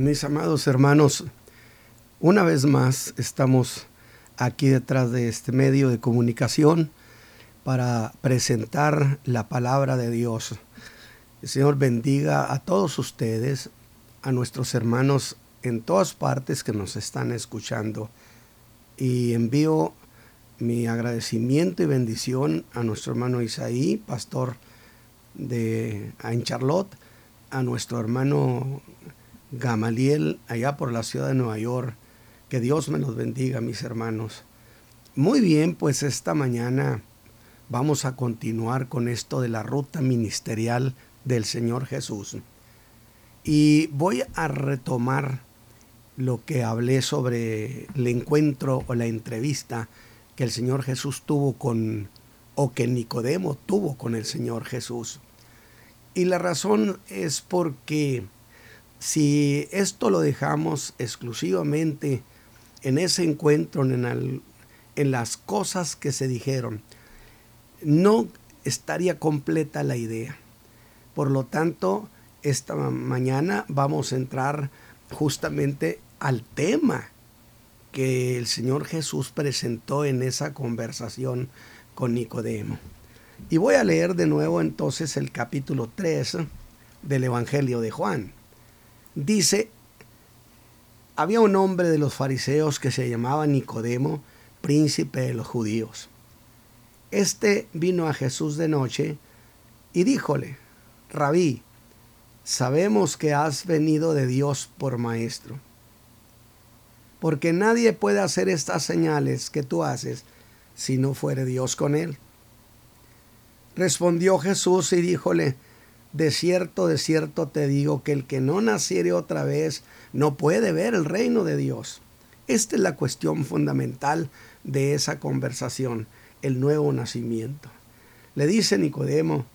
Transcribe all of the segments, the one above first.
Mis amados hermanos, una vez más estamos aquí detrás de este medio de comunicación para presentar la palabra de Dios. El Señor bendiga a todos ustedes, a nuestros hermanos en todas partes que nos están escuchando. Y envío mi agradecimiento y bendición a nuestro hermano Isaí, pastor de en Charlotte, a nuestro hermano Gamaliel allá por la ciudad de Nueva York. Que Dios me los bendiga, mis hermanos. Muy bien, pues esta mañana vamos a continuar con esto de la ruta ministerial del Señor Jesús. Y voy a retomar lo que hablé sobre el encuentro o la entrevista que el Señor Jesús tuvo con, o que Nicodemo tuvo con el Señor Jesús. Y la razón es porque si esto lo dejamos exclusivamente en ese encuentro, en, las cosas que se dijeron, no estaría completa la idea. Por lo tanto, esta mañana vamos a entrar justamente al tema que el Señor Jesús presentó en esa conversación con Nicodemo. Y voy a leer de nuevo entonces el capítulo 3 del Evangelio de Juan. Dice, había un hombre de los fariseos que se llamaba Nicodemo, príncipe de los judíos. Este vino a Jesús de noche y díjole, Rabí, sabemos que has venido de Dios por maestro, porque nadie puede hacer estas señales que tú haces si no fuere Dios con él. Respondió Jesús y díjole, de cierto, de cierto te digo que el que no naciere otra vez no puede ver el reino de Dios. Esta es la cuestión fundamental de esa conversación, el nuevo nacimiento. Le dice Nicodemo,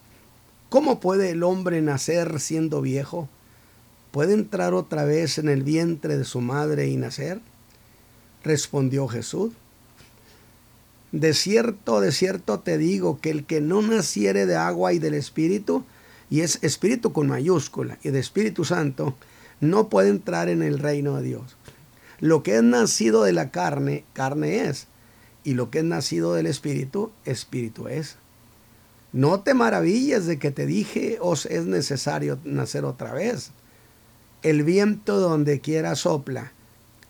¿cómo puede el hombre nacer siendo viejo? ¿Puede entrar otra vez en el vientre de su madre y nacer? Respondió Jesús, de cierto, de cierto te digo que el que no naciere de agua y del Espíritu, y es Espíritu con mayúscula, y de Espíritu Santo, no puede entrar en el reino de Dios. Lo que es nacido de la carne, carne es, y lo que es nacido del Espíritu, Espíritu es. No te maravilles de que te dije, os es necesario nacer otra vez. El viento donde quiera sopla,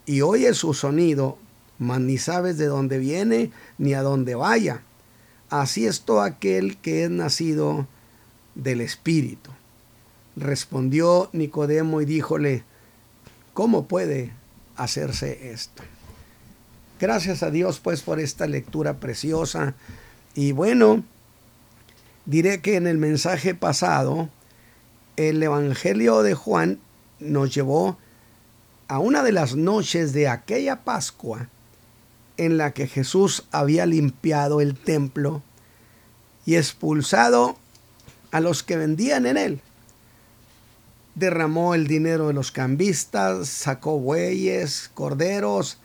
y oye su sonido, mas ni sabes de dónde viene ni a dónde vaya. Así es todo aquel que es nacido del Espíritu. Respondió Nicodemo y díjole, ¿cómo puede hacerse esto? Gracias a Dios pues por esta lectura preciosa. Y bueno, diré que en el mensaje pasado, el Evangelio de Juan nos llevó a una de las noches de aquella Pascua en la que Jesús había limpiado el templo y expulsado a los que vendían en él. Derramó el dinero de los cambistas, sacó bueyes, corderos,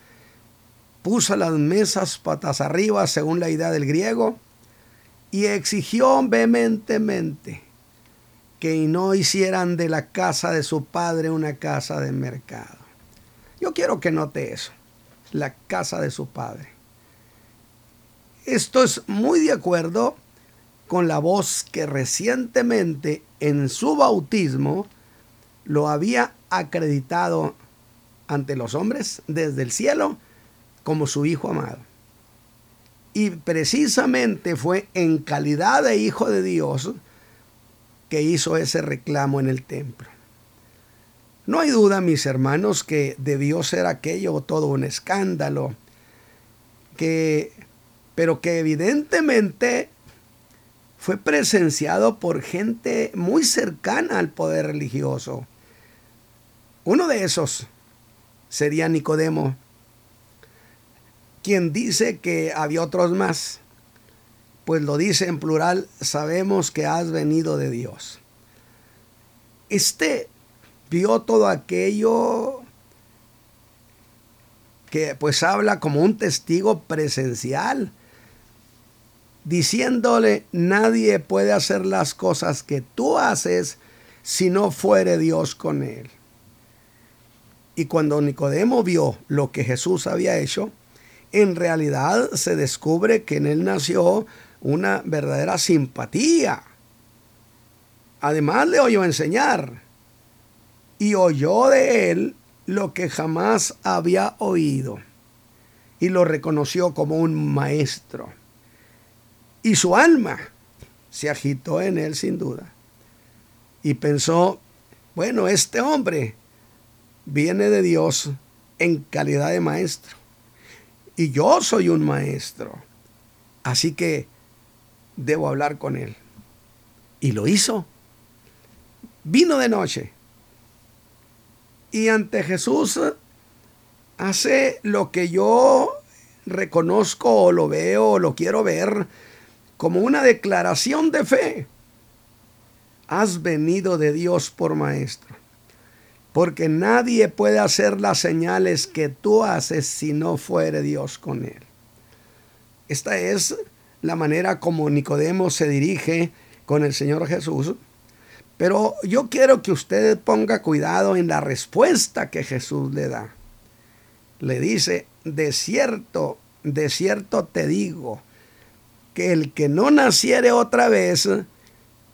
puso las mesas patas arriba según la idea del griego y exigió vehementemente que no hicieran de la casa de su padre una casa de mercado. Yo quiero que note eso la casa de su padre. Esto es muy de acuerdo con la voz que recientemente en su bautismo lo había acreditado ante los hombres desde el cielo como su hijo amado. Y precisamente fue en calidad de hijo de Dios que hizo ese reclamo en el templo. No hay duda, mis hermanos, que debió ser aquello todo un escándalo, que, pero que evidentemente fue presenciado por gente muy cercana al poder religioso. Uno de esos sería Nicodemo, quien dice que había otros más, pues lo dice en plural, sabemos que has venido de Dios. Este vio todo aquello que pues habla como un testigo presencial, diciéndole, nadie puede hacer las cosas que tú haces si no fuere Dios con él. Y cuando Nicodemo vio lo que Jesús había hecho, en realidad se descubre que en él nació una verdadera simpatía. Además le oyó enseñar y oyó de él lo que jamás había oído y lo reconoció como un maestro. Y su alma se agitó en él sin duda. Y pensó, bueno, este hombre viene de Dios en calidad de maestro. Y yo soy un maestro. Así que debo hablar con él. Y lo hizo. Vino de noche. Y ante Jesús hace lo que yo reconozco o lo veo o lo quiero ver como una declaración de fe. Has venido de Dios por maestro. Porque nadie puede hacer las señales que tú haces si no fuere Dios con él. Esta es la manera como Nicodemo se dirige con el Señor Jesús. Pero yo quiero que usted ponga cuidado en la respuesta que Jesús le da. Le dice, de cierto, de cierto te digo, que el que no naciere otra vez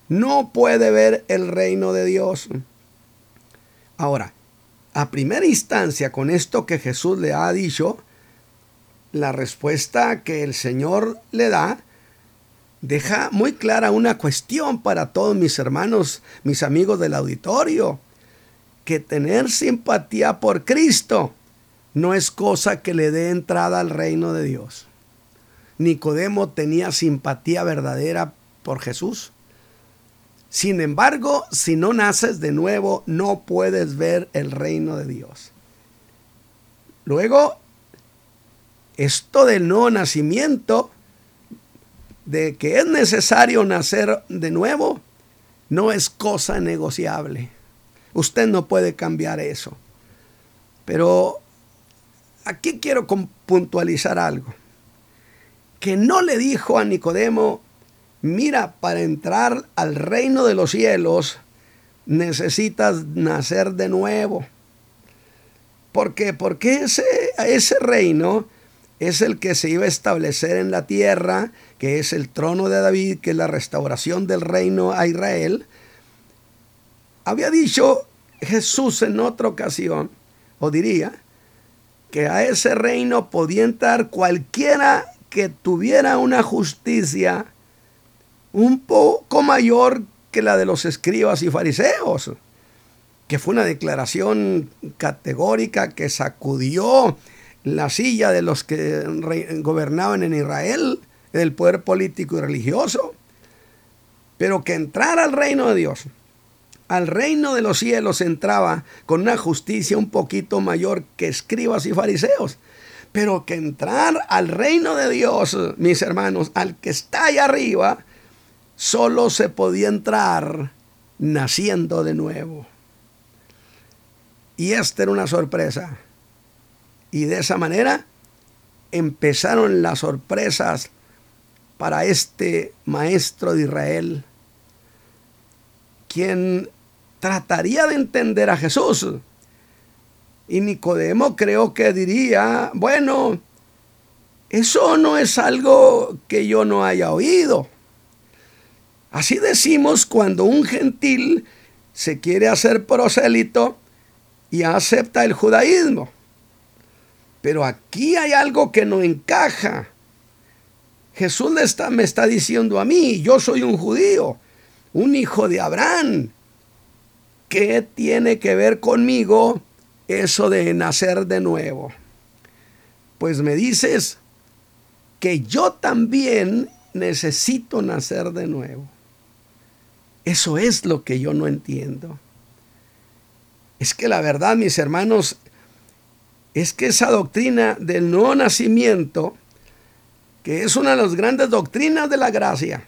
no puede ver el reino de Dios. Ahora, a primera instancia, con esto que Jesús le ha dicho, la respuesta que el Señor le da deja muy clara una cuestión para todos mis hermanos, mis amigos del auditorio, que tener simpatía por Cristo no es cosa que le dé entrada al reino de Dios. Nicodemo tenía simpatía verdadera por Jesús. Sin embargo, si no naces de nuevo, no puedes ver el reino de Dios. Luego, esto del nuevo nacimiento, de que es necesario nacer de nuevo, no es cosa negociable. Usted no puede cambiar eso. Pero aquí quiero puntualizar algo. Que no le dijo a Nicodemo, mira, para entrar al reino de los cielos necesitas nacer de nuevo. ¿Por qué? Porque ese, ese reino es el que se iba a establecer en la tierra, que es el trono de David, que es la restauración del reino a Israel. Había dicho Jesús en otra ocasión, o diría, que a ese reino podía entrar cualquiera que tuviera una justicia un poco mayor que la de los escribas y fariseos, que fue una declaración categórica que sacudió la silla de los que gobernaban en Israel, del poder político y religioso, pero que entrar al reino de Dios, al reino de los cielos entraba con una justicia un poquito mayor que escribas y fariseos, pero que entrar al reino de Dios, mis hermanos, al que está allá arriba, solo se podía entrar naciendo de nuevo. Y esta era una sorpresa. Y de esa manera empezaron las sorpresas para este maestro de Israel, quien trataría de entender a Jesús. Y Nicodemo creo que diría, bueno, eso no es algo que yo no haya oído. Así decimos cuando un gentil se quiere hacer prosélito y acepta el judaísmo. Pero aquí hay algo que no encaja. Jesús me está diciendo a mí, yo soy un judío, un hijo de Abraham. ¿Qué tiene que ver conmigo eso de nacer de nuevo? Pues me dices que yo también necesito nacer de nuevo. Eso es lo que yo no entiendo. Es que la verdad, mis hermanos, es que esa doctrina del nuevo nacimiento, que es una de las grandes doctrinas de la gracia,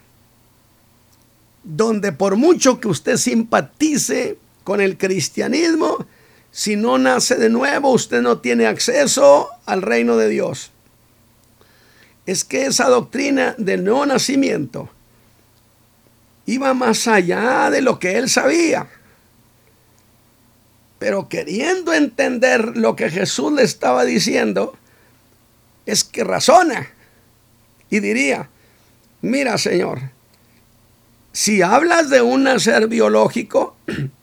donde por mucho que usted simpatice con el cristianismo, si no nace de nuevo, usted no tiene acceso al reino de Dios. Es que esa doctrina del nuevo nacimiento iba más allá de lo que él sabía. Pero queriendo entender lo que Jesús le estaba diciendo, es que razona y diría, mira Señor, si hablas de un nacer biológico,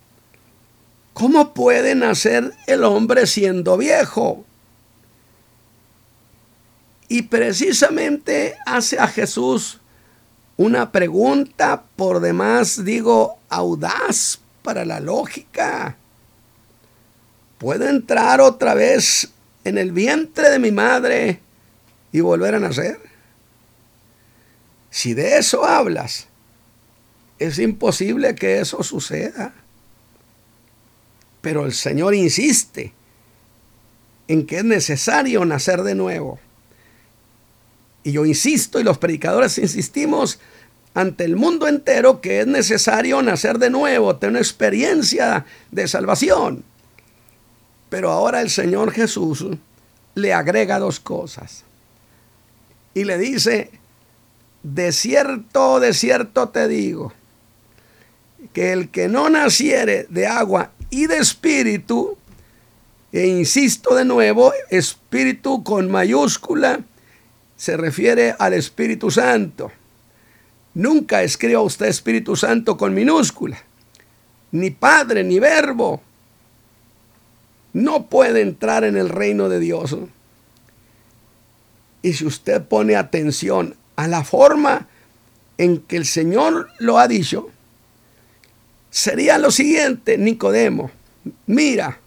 ¿cómo puede nacer el hombre siendo viejo? Y precisamente hace a Jesús una pregunta por demás, digo, audaz para la lógica. ¿Puedo entrar otra vez en el vientre de mi madre y volver a nacer? Si de eso hablas, es imposible que eso suceda. Pero el Señor insiste en que es necesario nacer de nuevo. Y yo insisto, y los predicadores insistimos ante el mundo entero, que es necesario nacer de nuevo, tener una experiencia de salvación. Pero ahora el Señor Jesús le agrega dos cosas. Y le dice, de cierto, de cierto te digo, que el que no naciere de agua y de espíritu, e insisto de nuevo, espíritu con mayúscula, se refiere al Espíritu Santo. Nunca escriba usted Espíritu Santo con minúscula. Ni Padre, ni Verbo. No puede entrar en el reino de Dios. Y si usted pone atención a la forma en que el Señor lo ha dicho, sería lo siguiente, Nicodemo. Mira,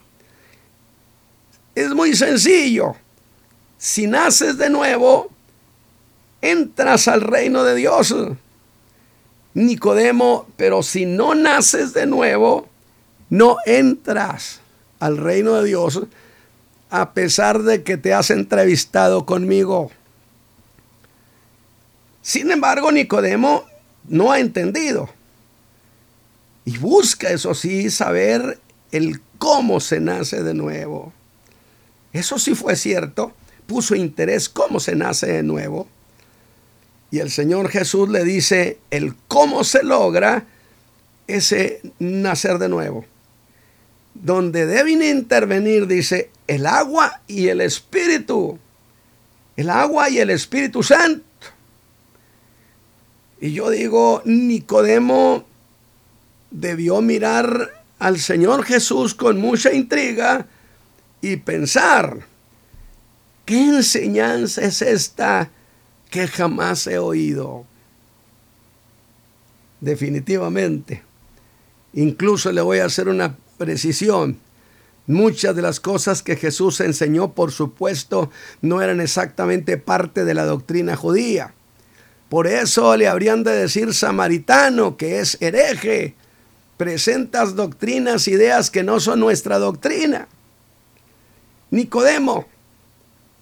es muy sencillo. Si naces de nuevo, entras al reino de Dios. Nicodemo, pero si no naces de nuevo, no entras al reino de Dios a pesar de que te has entrevistado conmigo. Sin embargo, Nicodemo no ha entendido. Y busca, eso sí, saber el cómo se nace de nuevo. Eso sí fue cierto. Puso interés cómo se nace de nuevo. Y el Señor Jesús le dice el cómo se logra ese nacer de nuevo. Donde deben intervenir, dice, el agua y el Espíritu. El agua y el Espíritu Santo. Y yo digo, Nicodemo debió mirar al Señor Jesús con mucha intriga y pensar, ¿qué enseñanza es esta que jamás he oído. Definitivamente. Incluso le voy a hacer una precisión. Muchas de las cosas que Jesús enseñó, por supuesto, no eran exactamente parte de la doctrina judía. Por eso le habrían de decir samaritano, que es hereje. Presentas doctrinas, ideas que no son nuestra doctrina. Nicodemo,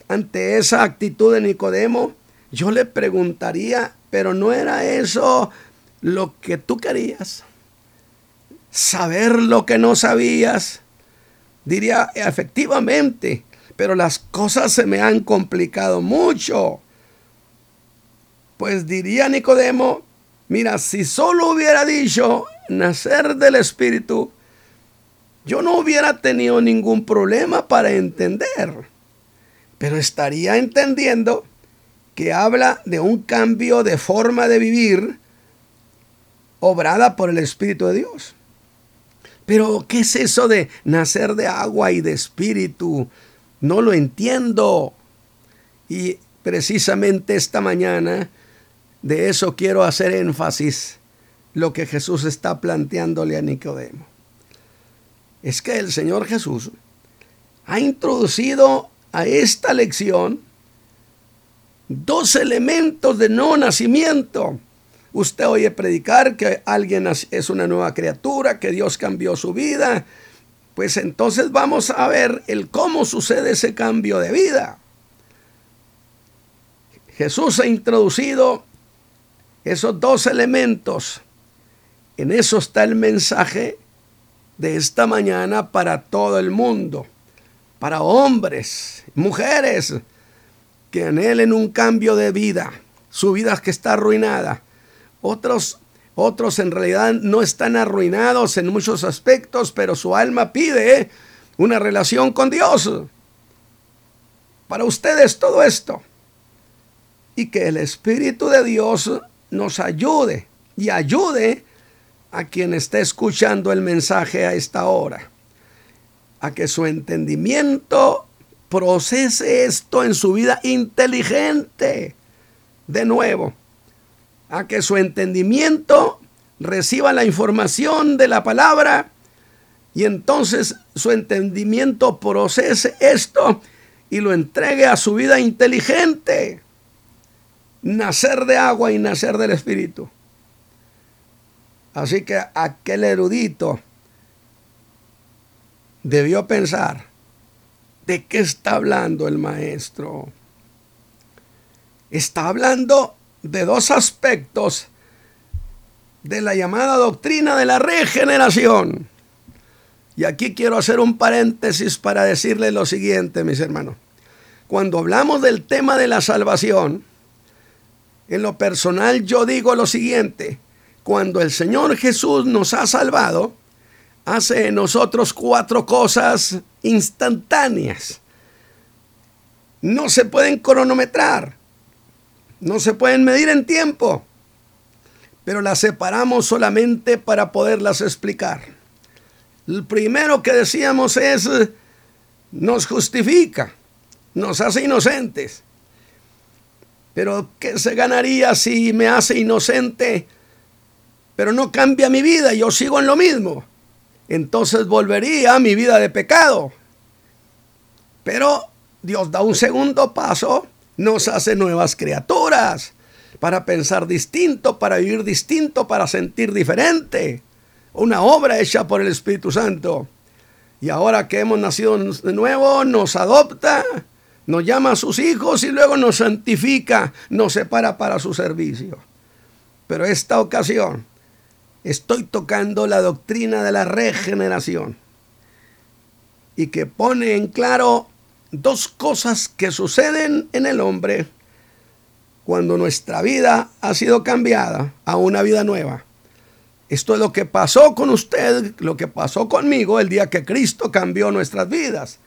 ante esa actitud de Nicodemo, yo le preguntaría, pero no era eso lo que tú querías. Saber lo que no sabías. Diría, efectivamente, pero las cosas se me han complicado mucho. Pues diría Nicodemo, mira, si solo hubiera dicho nacer del Espíritu, yo no hubiera tenido ningún problema para entender. Pero estaría entendiendo que habla de un cambio de forma de vivir obrada por el Espíritu de Dios. Pero, ¿qué es eso de nacer de agua y de espíritu? No lo entiendo. Y precisamente esta mañana de eso quiero hacer énfasis, lo que Jesús está planteándole a Nicodemo. Es que el Señor Jesús ha introducido a esta lección dos elementos de no nacimiento. Usted oye predicar que alguien es una nueva criatura, que Dios cambió su vida. Pues entonces vamos a ver el cómo sucede ese cambio de vida. Jesús ha introducido esos dos elementos. En eso está el mensaje de esta mañana para todo el mundo, para hombres, mujeres, anhelen un cambio de vida, su vida que está arruinada. Otros Otros en realidad no están arruinados en muchos aspectos, pero su alma pide una relación con Dios. Para ustedes todo esto. Y que el Espíritu de Dios nos ayude y ayude a quien esté escuchando el mensaje a esta hora. A que su entendimiento procese esto en su vida inteligente. De nuevo, a que su entendimiento reciba la información de la palabra y entonces su entendimiento procese esto y lo entregue a su vida inteligente. Nacer de agua y nacer del Espíritu. Así que aquel erudito debió pensar, ¿de qué está hablando el maestro? Está hablando de dos aspectos de la llamada doctrina de la regeneración. Y aquí quiero hacer un paréntesis para decirle lo siguiente, mis hermanos. Cuando hablamos del tema de la salvación, en lo personal yo digo lo siguiente, cuando el Señor Jesús nos ha salvado, hace en nosotros cuatro cosas instantáneas. No se pueden cronometrar, no se pueden medir en tiempo, pero las separamos solamente para poderlas explicar. El primero que decíamos es, nos justifica, nos hace inocentes. Pero ¿qué se ganaría si me hace inocente, pero no cambia mi vida? Yo sigo en lo mismo. Entonces volvería a mi vida de pecado. Pero Dios da un segundo paso, nos hace nuevas criaturas para pensar distinto, para vivir distinto, para sentir diferente. Una obra hecha por el Espíritu Santo. Y ahora que hemos nacido de nuevo, nos adopta nos llama a sus hijos y luego nos santifica, nos separa para su servicio. Pero esta ocasión estoy tocando la doctrina de la regeneración y que pone en claro dos cosas que suceden en el hombre cuando nuestra vida ha sido cambiada a una vida nueva. Esto es lo que pasó con usted, lo que pasó conmigo el día que Cristo cambió nuestras vidas.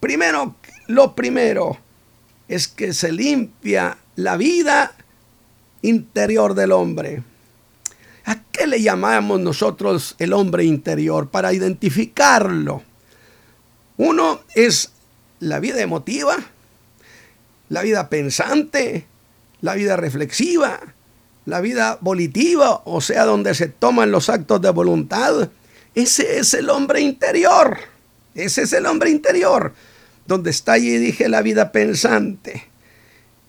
Primero, lo primero es que se limpia la vida interior del hombre. ¿A qué le llamamos nosotros el hombre interior? Para identificarlo. Uno es la vida emotiva, la vida pensante, la vida reflexiva, la vida volitiva, o sea, donde se toman los actos de voluntad. Ese es el hombre interior. Ese es el hombre interior donde está allí, dije, la vida pensante.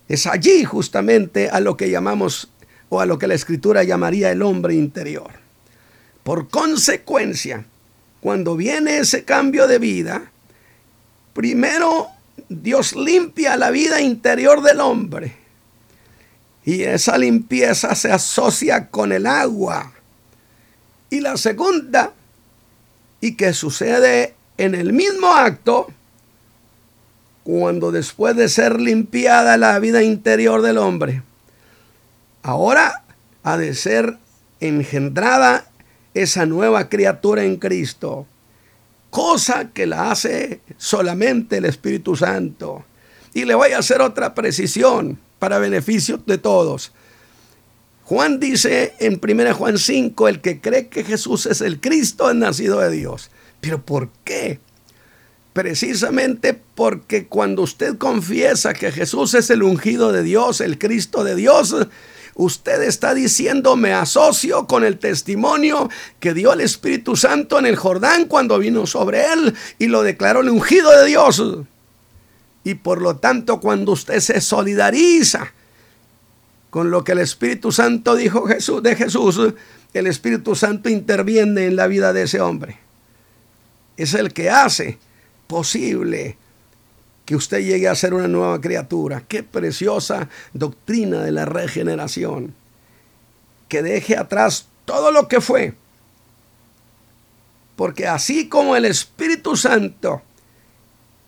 Es allí justamente a lo que llamamos o a lo que la escritura llamaría el hombre interior. Por consecuencia, cuando viene ese cambio de vida, primero Dios limpia la vida interior del hombre. Y esa limpieza se asocia con el agua. Y la segunda, y que sucede en el mismo acto, cuando después de ser limpiada la vida interior del hombre, ahora ha de ser engendrada esa nueva criatura en Cristo, cosa que la hace solamente el Espíritu Santo. Y le voy a hacer otra precisión para beneficio de todos. Juan dice en 1 Juan 5, el que cree que Jesús es el Cristo es nacido de Dios. Pero ¿por qué? Precisamente porque cuando usted confiesa que Jesús es el ungido de Dios, el Cristo de Dios, usted está diciendo me asocio con el testimonio que dio el Espíritu Santo en el Jordán cuando vino sobre él y lo declaró el ungido de Dios. Y por lo tanto cuando usted se solidariza con lo que el Espíritu Santo dijo Jesús, de Jesús, el Espíritu Santo interviene en la vida de ese hombre. Es el que hace posible que usted llegue a ser una nueva criatura. Qué preciosa doctrina de la regeneración. Que deje atrás todo lo que fue. Porque así como el Espíritu Santo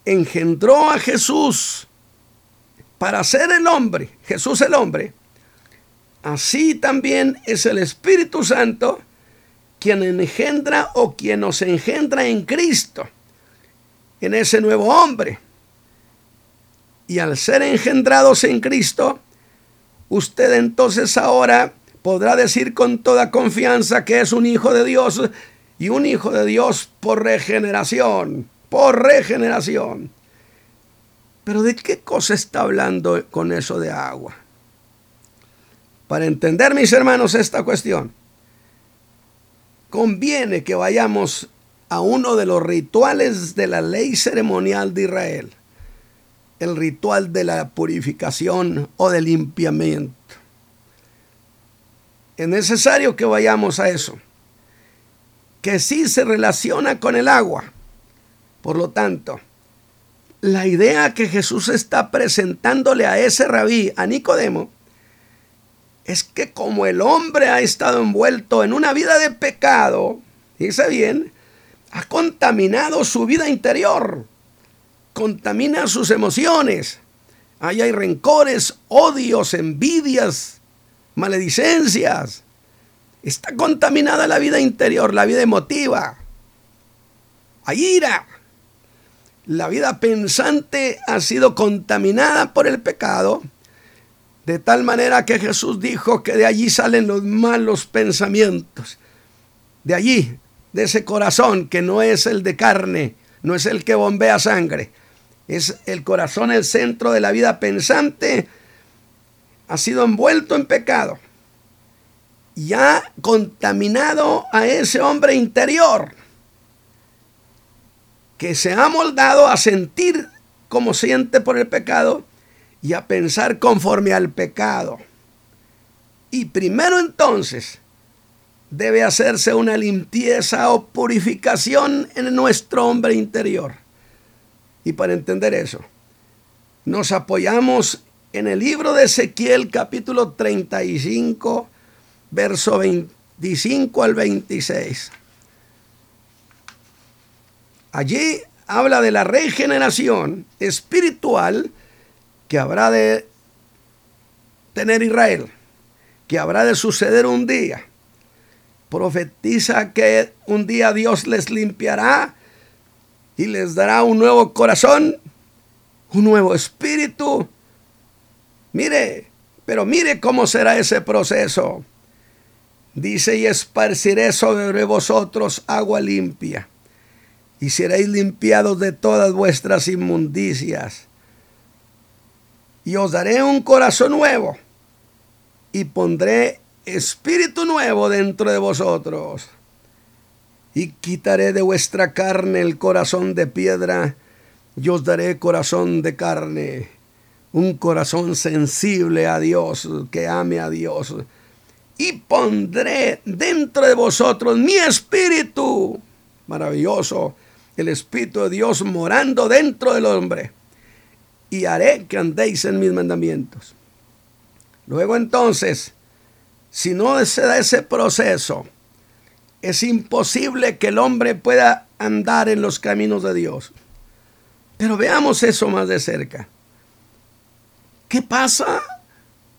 engendró a Jesús para ser el hombre, Jesús el hombre, así también es el Espíritu Santo quien engendra o quien nos engendra en Cristo, en ese nuevo hombre. Y al ser engendrados en Cristo, usted entonces ahora podrá decir con toda confianza que es un hijo de Dios y un hijo de Dios por regeneración, por regeneración. Pero ¿de qué cosa está hablando con eso de agua? Para entender, mis hermanos, esta cuestión, conviene que vayamos a uno de los rituales de la ley ceremonial de Israel, el ritual de la purificación o del limpiamiento. Es necesario que vayamos a eso, que sí se relaciona con el agua. Por lo tanto, la idea que Jesús está presentándole a ese rabí, a Nicodemo, es que como el hombre ha estado envuelto en una vida de pecado, dice bien, ha contaminado su vida interior, contamina sus emociones. Ahí hay rencores, odios, envidias, maledicencias. Está contaminada la vida interior, la vida emotiva. Hay ira. La vida pensante ha sido contaminada por el pecado de tal manera que Jesús dijo que de allí salen los malos pensamientos. De allí, de ese corazón que no es el de carne, no es el que bombea sangre. Es el corazón el centro de la vida pensante. Ha sido envuelto en pecado. Y ha contaminado a ese hombre interior que se ha moldado a sentir como siente por el pecado y a pensar conforme al pecado. Y primero entonces debe hacerse una limpieza o purificación en nuestro hombre interior. Y para entender eso, nos apoyamos en el libro de Ezequiel capítulo 35, verso 25 al 26. Allí habla de la regeneración espiritual que habrá de tener Israel, que habrá de suceder un día. Profetiza que un día Dios les limpiará y les dará un nuevo corazón, un nuevo espíritu. Mire, pero mire cómo será ese proceso. Dice, y esparciré sobre vosotros agua limpia, y seréis limpiados de todas vuestras inmundicias y os daré un corazón nuevo y pondré espíritu nuevo dentro de vosotros. Y quitaré de vuestra carne el corazón de piedra y os daré corazón de carne, un corazón sensible a Dios, que ame a Dios. Y pondré dentro de vosotros mi espíritu, maravilloso, el espíritu de Dios morando dentro del hombre y haré que andéis en mis mandamientos. Luego entonces, si no se da ese proceso, es imposible que el hombre pueda andar en los caminos de Dios. Pero veamos eso más de cerca. ¿Qué pasa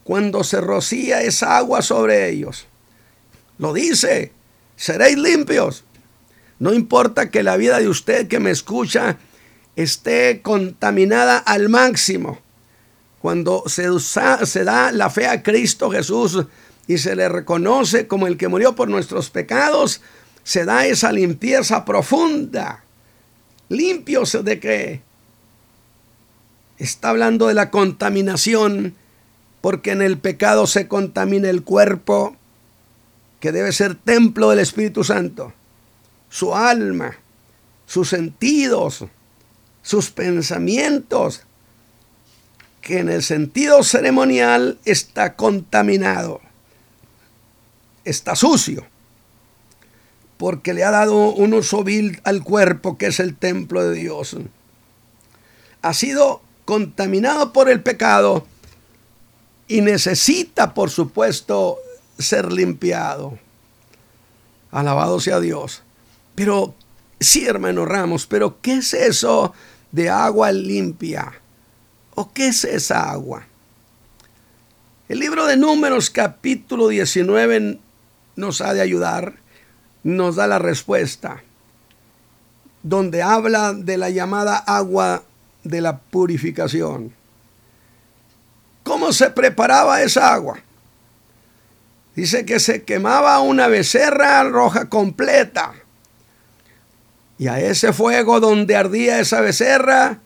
cuando se rocía esa agua sobre ellos? Lo dice, seréis limpios. No importa que la vida de usted que me escucha esté contaminada al máximo. Cuando se, se da la fe a Cristo Jesús y se le reconoce como el que murió por nuestros pecados, se da esa limpieza profunda. Limpios de qué? Está hablando de la contaminación, porque en el pecado se contamina el cuerpo, que debe ser templo del Espíritu Santo, su alma, sus sentidos, sus pensamientos, que en el sentido ceremonial está contaminado, está sucio, porque le ha dado un uso vil al cuerpo que es el templo de Dios. Ha sido contaminado por el pecado y necesita, por supuesto, ser limpiado. Alabado sea Dios. Pero sí, hermano Ramos, pero ¿qué es eso de agua limpia. ¿O qué es esa agua? El libro de Números capítulo 19 nos ha de ayudar, nos da la respuesta, donde habla de la llamada agua de la purificación. ¿Cómo se preparaba esa agua? Dice que se quemaba una becerra roja completa. Y a ese fuego donde ardía esa becerra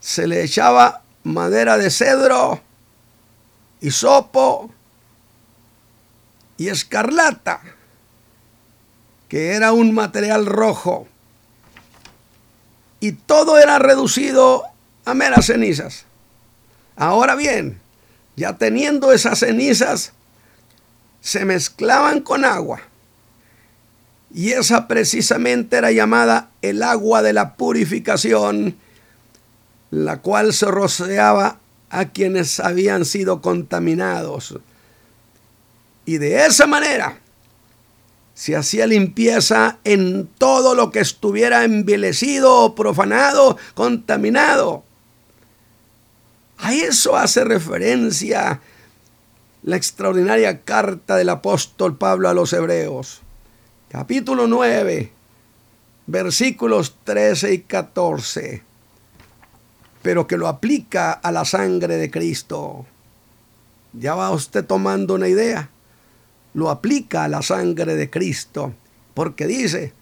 se le echaba madera de cedro hisopo y escarlata, que era un material rojo. Y todo era reducido a meras cenizas. Ahora bien, ya teniendo esas cenizas, se mezclaban con agua. Y esa precisamente era llamada el agua de la purificación, la cual se rociaba a quienes habían sido contaminados. Y de esa manera se hacía limpieza en todo lo que estuviera envilecido, profanado, contaminado. A eso hace referencia la extraordinaria carta del apóstol Pablo a los Hebreos, capítulo 9, versículos 13 y 14 pero que lo aplica a la sangre de Cristo. Ya va usted tomando una idea. Lo aplica a la sangre de Cristo. Porque dice,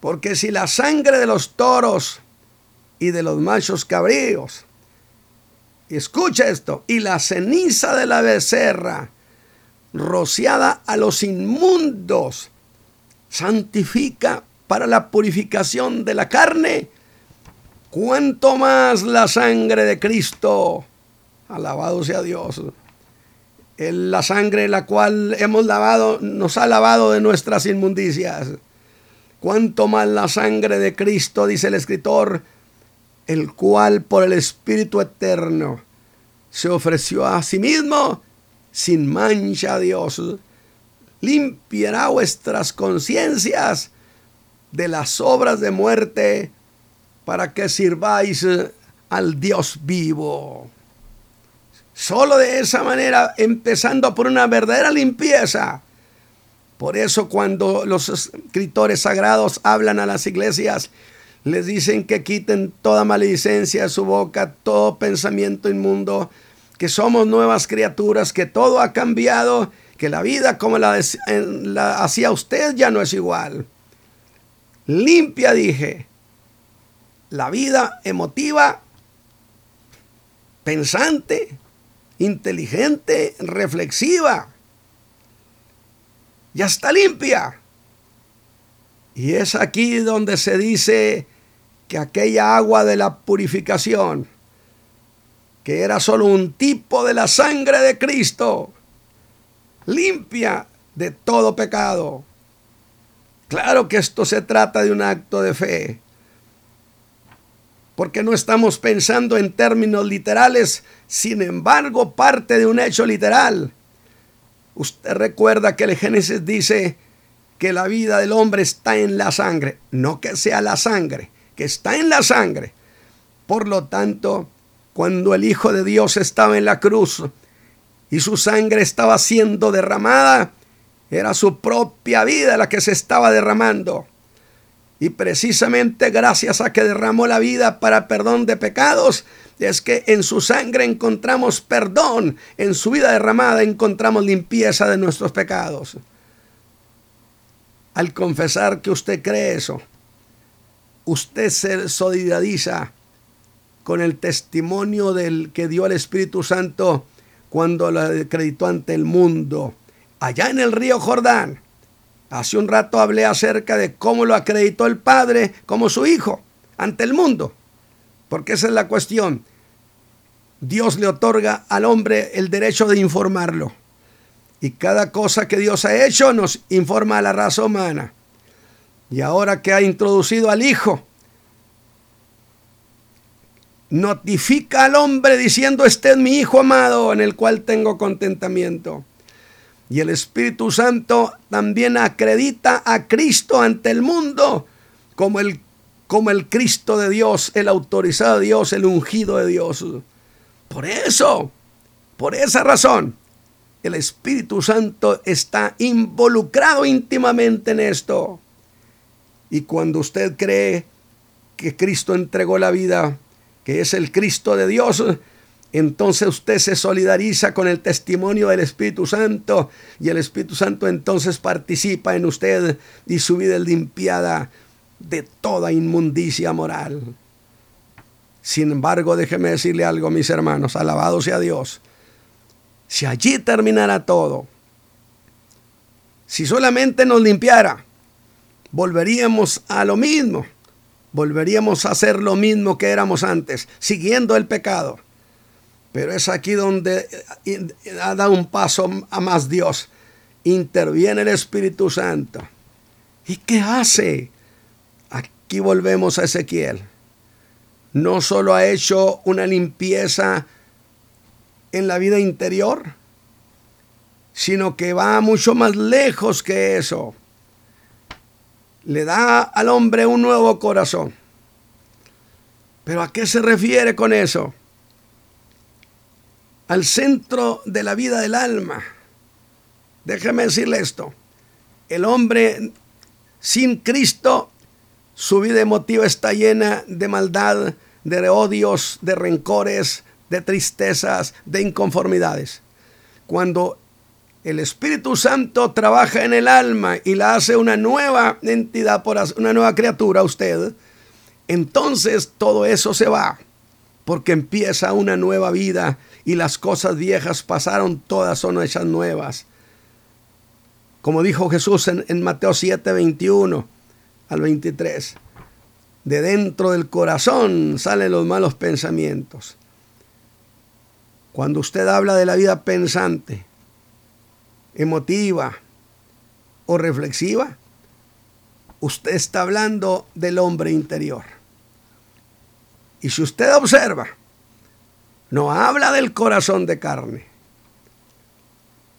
porque si la sangre de los toros y de los machos cabríos, escucha esto, y la ceniza de la becerra, rociada a los inmundos, santifica para la purificación de la carne, cuanto más la sangre de Cristo. Alabado sea Dios. La sangre la cual hemos lavado nos ha lavado de nuestras inmundicias. Cuanto más la sangre de Cristo, dice el escritor, el cual por el Espíritu Eterno se ofreció a sí mismo sin mancha a Dios. Limpiará vuestras conciencias de las obras de muerte para que sirváis al Dios vivo. Solo de esa manera, empezando por una verdadera limpieza. Por eso cuando los escritores sagrados hablan a las iglesias, les dicen que quiten toda maledicencia de su boca, todo pensamiento inmundo, que somos nuevas criaturas, que todo ha cambiado, que la vida como la, la hacía usted ya no es igual. Limpia, dije, la vida emotiva, pensante, inteligente, reflexiva. Ya está limpia. Y es aquí donde se dice que aquella agua de la purificación, que era solo un tipo de la sangre de Cristo, limpia de todo pecado. Claro que esto se trata de un acto de fe porque no estamos pensando en términos literales, sin embargo parte de un hecho literal. Usted recuerda que el Génesis dice que la vida del hombre está en la sangre, no que sea la sangre, que está en la sangre. Por lo tanto, cuando el Hijo de Dios estaba en la cruz y su sangre estaba siendo derramada, era su propia vida la que se estaba derramando. Y precisamente gracias a que derramó la vida para perdón de pecados, es que en su sangre encontramos perdón, en su vida derramada encontramos limpieza de nuestros pecados. Al confesar que usted cree eso, usted se solidariza con el testimonio del que dio el Espíritu Santo cuando lo acreditó ante el mundo, allá en el río Jordán Hace un rato hablé acerca de cómo lo acreditó el Padre como su Hijo ante el mundo. Porque esa es la cuestión. Dios le otorga al hombre el derecho de informarlo. Y cada cosa que Dios ha hecho nos informa a la raza humana. Y ahora que ha introducido al Hijo, notifica al hombre diciendo, este es mi Hijo amado en el cual tengo contentamiento. Y el Espíritu Santo también acredita a Cristo ante el mundo como el, como el Cristo de Dios, el autorizado de Dios, el ungido de Dios. Por eso, Por esa razón, el Espíritu Santo está involucrado íntimamente en esto. Y cuando usted cree que Cristo entregó la vida, que es el Cristo de Dios, entonces usted se solidariza con el testimonio del Espíritu Santo y el Espíritu Santo entonces participa en usted y su vida es limpiada de toda inmundicia moral. Sin embargo, déjeme decirle algo, mis hermanos, alabado sea Dios. Si allí terminara todo, si solamente nos limpiara, volveríamos a lo mismo, volveríamos a hacer lo mismo que éramos antes, siguiendo el pecado. Pero es aquí donde eh, ha dado un paso a más Dios. Interviene el Espíritu Santo. ¿Y qué hace? Aquí volvemos a Ezequiel. No solo ha hecho una limpieza en la vida interior, sino que va mucho más lejos que eso. Le da al hombre un nuevo corazón. ¿Pero a qué se refiere con eso? Al centro de la vida del alma. Déjeme decirle esto. El hombre sin Cristo, su vida emotiva está llena de maldad, de odios, de rencores, de tristezas, de inconformidades. Cuando el Espíritu Santo trabaja en el alma y la hace una nueva entidad, una nueva criatura, usted, entonces todo eso se va, porque empieza una nueva vida y las cosas viejas pasaron, todas son hechas nuevas. Como dijo Jesús en, Mateo 7, 21 al 23. De dentro del corazón salen los malos pensamientos. Cuando usted habla de la vida pensante, emotiva o reflexiva, usted está hablando del hombre interior. Y si usted observa, no habla del corazón de carne,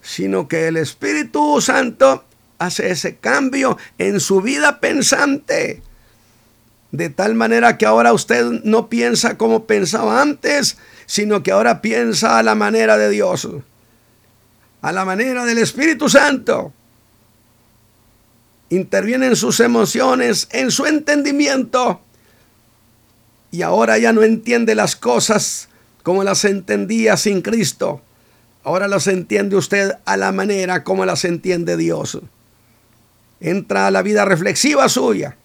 sino que el Espíritu Santo hace ese cambio en su vida pensante. De tal manera que ahora usted no piensa como pensaba antes, sino que ahora piensa a la manera de Dios, a la manera del Espíritu Santo. Interviene en sus emociones, en su entendimiento. Y ahora ya no entiende las cosas como las entendía sin Cristo, ahora las entiende usted a la manera como las entiende Dios. Entra a la vida reflexiva suya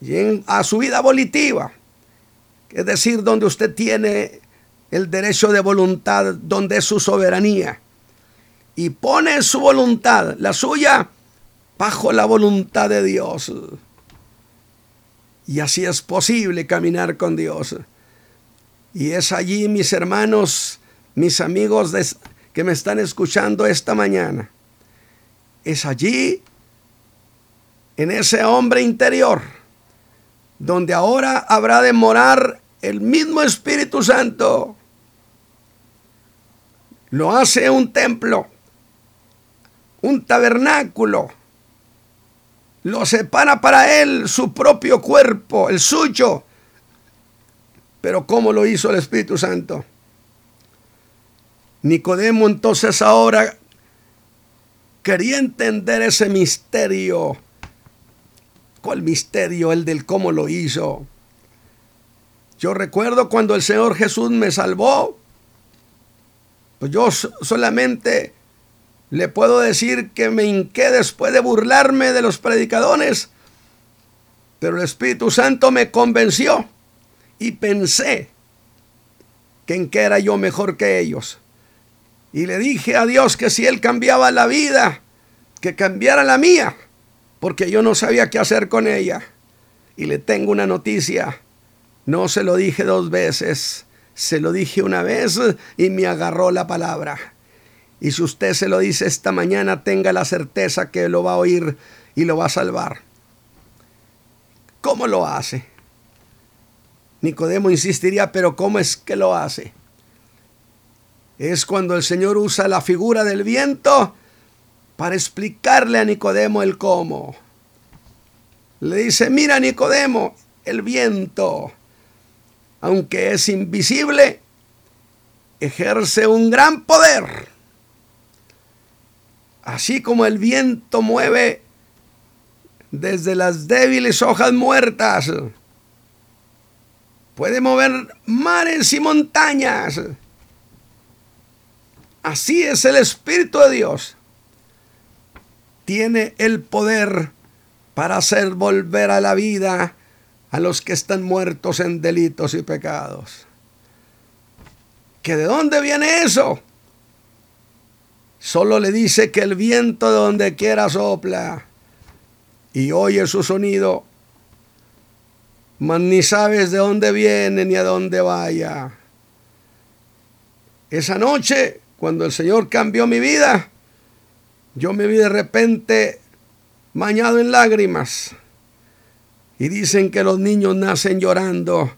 y a su vida volitiva, es decir, donde usted tiene el derecho de voluntad, donde es su soberanía, y pone su voluntad, la suya, bajo la voluntad de Dios. Y así es posible caminar con Dios. Y es allí, mis hermanos, mis amigos que me están escuchando esta mañana. Es allí, en ese hombre interior, donde ahora habrá de morar el mismo Espíritu Santo. Lo hace un templo, un tabernáculo. Lo separa para él su propio cuerpo, el suyo, pero ¿cómo lo hizo el Espíritu Santo? Nicodemo entonces ahora quería entender ese misterio. ¿Cuál misterio? El del cómo lo hizo. Yo recuerdo cuando el Señor Jesús me salvó, pues yo solamente le puedo decir que me hinqué después de burlarme de los predicadores, pero el Espíritu Santo me convenció y pensé que en qué era yo mejor que ellos. Y le dije a Dios que si Él cambiaba la vida, que cambiara la mía, porque yo no sabía qué hacer con ella. Y le tengo una noticia. No se lo dije dos veces, se lo dije una vez y me agarró la palabra. Y si usted se lo dice esta mañana, tenga la certeza que lo va a oír y lo va a salvar. ¿Cómo lo hace? Nicodemo insistiría, pero ¿cómo es que lo hace? Es cuando el Señor usa la figura del viento para explicarle a Nicodemo el cómo. Le dice, mira Nicodemo, el viento, aunque es invisible, ejerce un gran poder. Así como el viento mueve desde las débiles hojas muertas, puede mover mares y montañas. Así es el Espíritu de Dios. Tiene el poder para hacer volver a la vida a los que están muertos en delitos y pecados. ¿Que de dónde viene eso? Solo le dice que el viento de donde quiera sopla y oye su sonido, mas ni sabes de dónde viene ni a dónde vaya. Esa noche, cuando el Señor cambió mi vida, yo me vi de repente bañado en lágrimas. Y dicen que los niños nacen llorando.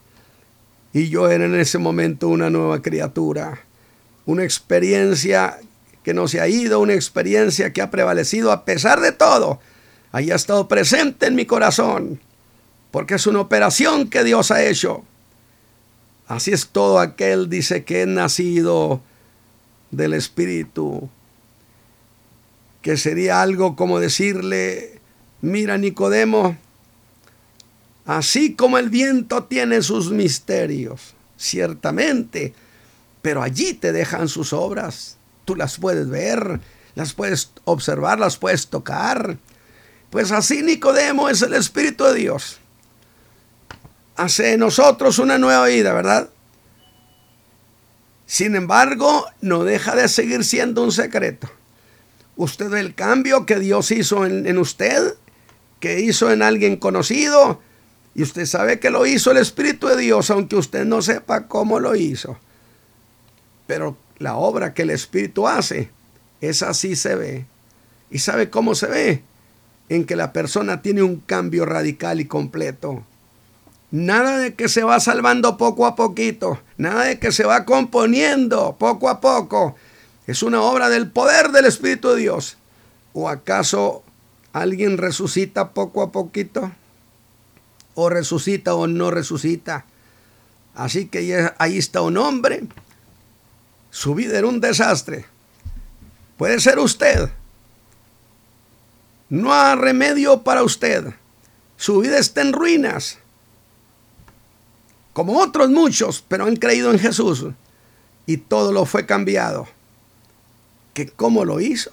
Y yo era en ese momento una nueva criatura. Una experiencia que no se ha ido, una experiencia que ha prevalecido a pesar de todo. Haya estado presente en mi corazón. Porque es una operación que Dios ha hecho. Así es todo aquel, dice, que es nacido del Espíritu. Que sería algo como decirle, mira Nicodemo, Así como el viento tiene sus misterios, ciertamente, pero allí te dejan sus obras. Tú las puedes ver, las puedes observar, las puedes tocar. Pues así Nicodemo es el Espíritu de Dios. Hace en nosotros una nueva vida, ¿verdad? Sin embargo, no deja de seguir siendo un secreto. Usted ve el cambio que Dios hizo en, en usted, que hizo en alguien conocido, y usted sabe que lo hizo el Espíritu de Dios, aunque usted no sepa cómo lo hizo. Pero la obra que el Espíritu hace, es así se ve. ¿Y sabe cómo se ve? En que la persona tiene un cambio radical y completo. Nada de que se va salvando poco a poquito, nada de que se va componiendo poco a poco. Es una obra del poder del Espíritu de Dios. ¿O acaso alguien resucita poco a poquito? o resucita o no resucita. Así que ahí está un hombre, su vida era un desastre. Puede ser usted. No hay remedio para usted. Su vida está en ruinas. Como otros muchos, pero han creído en Jesús. Y todo lo fue cambiado. ¿Que cómo lo hizo?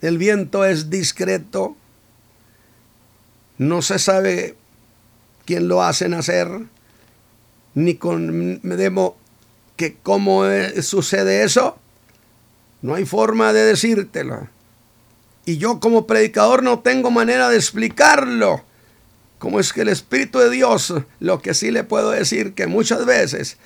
El viento es discreto, no se sabe quién lo hace nacer, ni con me demo que cómo sucede eso. No hay forma de decírtelo. Y yo como predicador no tengo manera de explicarlo. ¿Cómo es que el Espíritu de Dios, lo que sí le puedo decir que muchas veces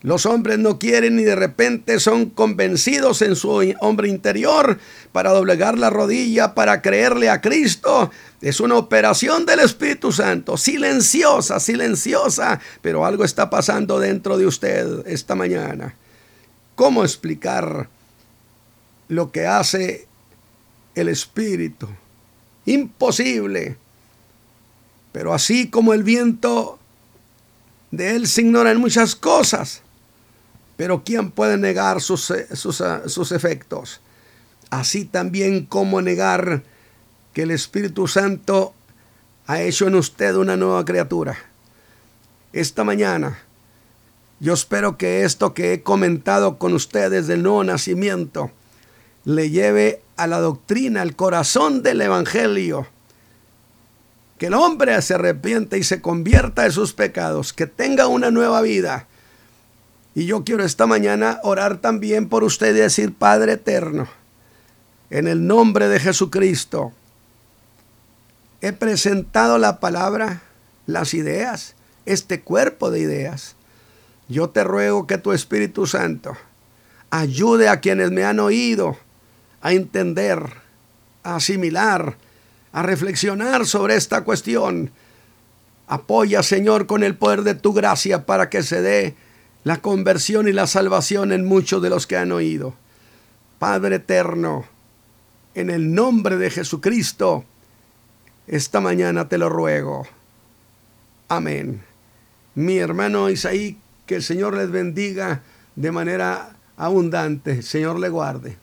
los hombres no quieren y de repente son convencidos en su hombre interior para doblegar la rodilla, para creerle a Cristo. Es una operación del Espíritu Santo, silenciosa, silenciosa, pero algo está pasando dentro de usted esta mañana. ¿Cómo explicar lo que hace el Espíritu? Imposible. Pero así como el viento de él se ignoran muchas cosas. Pero ¿quién puede negar sus, eh, ah, sus, efectos? Así también como negar que el Espíritu Santo ha hecho en usted una nueva criatura. Esta mañana, yo espero que esto que he comentado con ustedes del nuevo nacimiento le lleve a la doctrina, al corazón del Evangelio. Que el hombre se arrepiente y se convierta de sus pecados, que tenga una nueva vida y yo quiero esta mañana orar también por usted y decir, Padre eterno, en el nombre de Jesucristo, he presentado la palabra, las ideas, este cuerpo de ideas. Yo te ruego que tu Espíritu Santo ayude a quienes me han oído a entender, a asimilar, a reflexionar sobre esta cuestión. Apoya, Señor, con el poder de tu gracia para que se dé la conversión y la salvación en muchos de los que han oído. Padre eterno, en el nombre de Jesucristo, esta mañana te lo ruego. Amén. Mi hermano Isaí, que el Señor les bendiga de manera abundante. Señor le guarde.